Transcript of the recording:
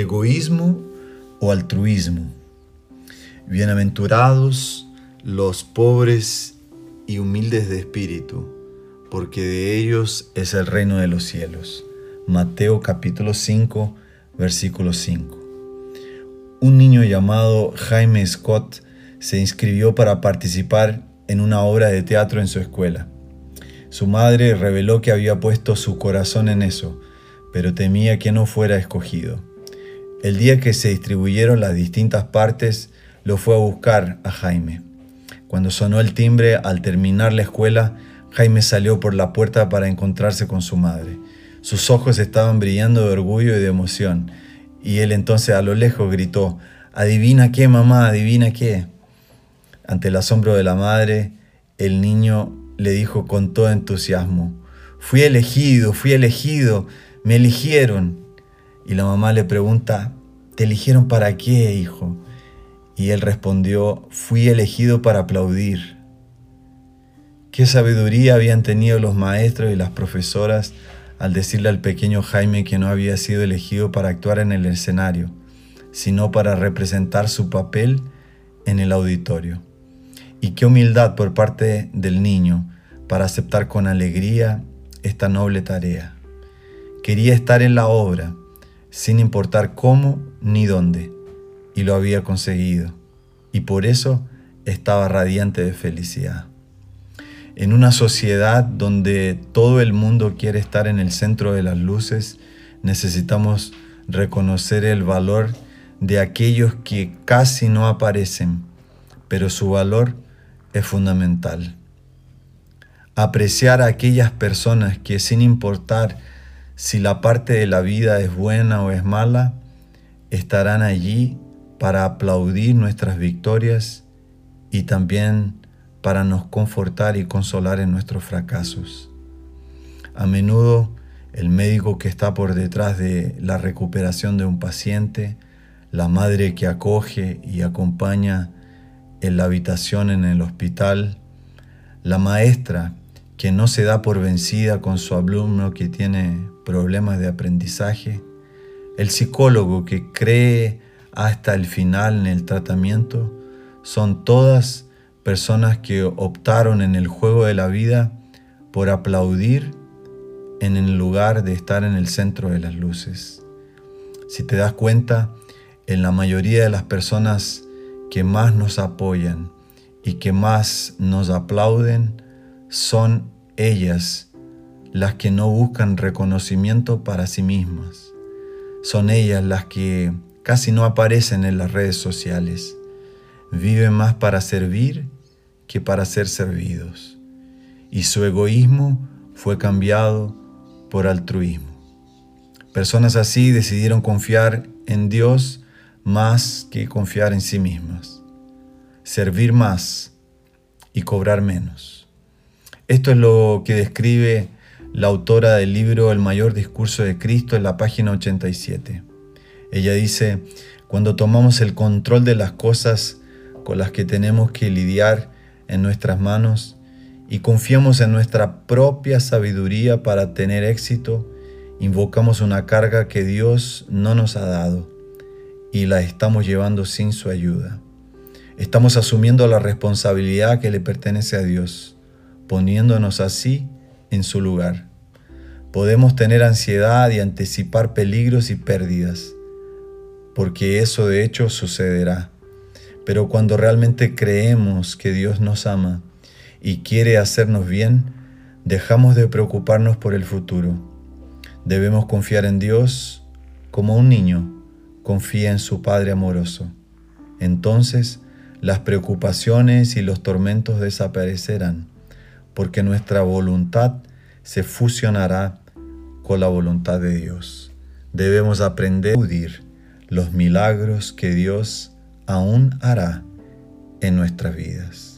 egoísmo o altruismo. Bienaventurados los pobres y humildes de espíritu, porque de ellos es el reino de los cielos. Mateo capítulo 5, versículo 5. Un niño llamado Jaime Scott se inscribió para participar en una obra de teatro en su escuela. Su madre reveló que había puesto su corazón en eso, pero temía que no fuera escogido. El día que se distribuyeron las distintas partes, lo fue a buscar a Jaime. Cuando sonó el timbre al terminar la escuela, Jaime salió por la puerta para encontrarse con su madre. Sus ojos estaban brillando de orgullo y de emoción, y él entonces a lo lejos gritó, Adivina qué, mamá, adivina qué. Ante el asombro de la madre, el niño le dijo con todo entusiasmo, Fui elegido, fui elegido, me eligieron. Y la mamá le pregunta, ¿te eligieron para qué, hijo? Y él respondió, fui elegido para aplaudir. Qué sabiduría habían tenido los maestros y las profesoras al decirle al pequeño Jaime que no había sido elegido para actuar en el escenario, sino para representar su papel en el auditorio. Y qué humildad por parte del niño para aceptar con alegría esta noble tarea. Quería estar en la obra, sin importar cómo ni dónde, y lo había conseguido, y por eso estaba radiante de felicidad. En una sociedad donde todo el mundo quiere estar en el centro de las luces, necesitamos reconocer el valor de aquellos que casi no aparecen, pero su valor es fundamental. Apreciar a aquellas personas que sin importar si la parte de la vida es buena o es mala, estarán allí para aplaudir nuestras victorias y también para nos confortar y consolar en nuestros fracasos. A menudo el médico que está por detrás de la recuperación de un paciente, la madre que acoge y acompaña en la habitación en el hospital, la maestra que no se da por vencida con su alumno que tiene problemas de aprendizaje, el psicólogo que cree hasta el final en el tratamiento, son todas personas que optaron en el juego de la vida por aplaudir en el lugar de estar en el centro de las luces. Si te das cuenta, en la mayoría de las personas que más nos apoyan y que más nos aplauden, son ellas las que no buscan reconocimiento para sí mismas. Son ellas las que casi no aparecen en las redes sociales. Viven más para servir que para ser servidos. Y su egoísmo fue cambiado por altruismo. Personas así decidieron confiar en Dios más que confiar en sí mismas. Servir más y cobrar menos. Esto es lo que describe la autora del libro El mayor discurso de Cristo en la página 87. Ella dice, cuando tomamos el control de las cosas con las que tenemos que lidiar en nuestras manos y confiamos en nuestra propia sabiduría para tener éxito, invocamos una carga que Dios no nos ha dado y la estamos llevando sin su ayuda. Estamos asumiendo la responsabilidad que le pertenece a Dios poniéndonos así en su lugar. Podemos tener ansiedad y anticipar peligros y pérdidas, porque eso de hecho sucederá. Pero cuando realmente creemos que Dios nos ama y quiere hacernos bien, dejamos de preocuparnos por el futuro. Debemos confiar en Dios como un niño confía en su Padre amoroso. Entonces las preocupaciones y los tormentos desaparecerán porque nuestra voluntad se fusionará con la voluntad de Dios. Debemos aprender a acudir los milagros que Dios aún hará en nuestras vidas.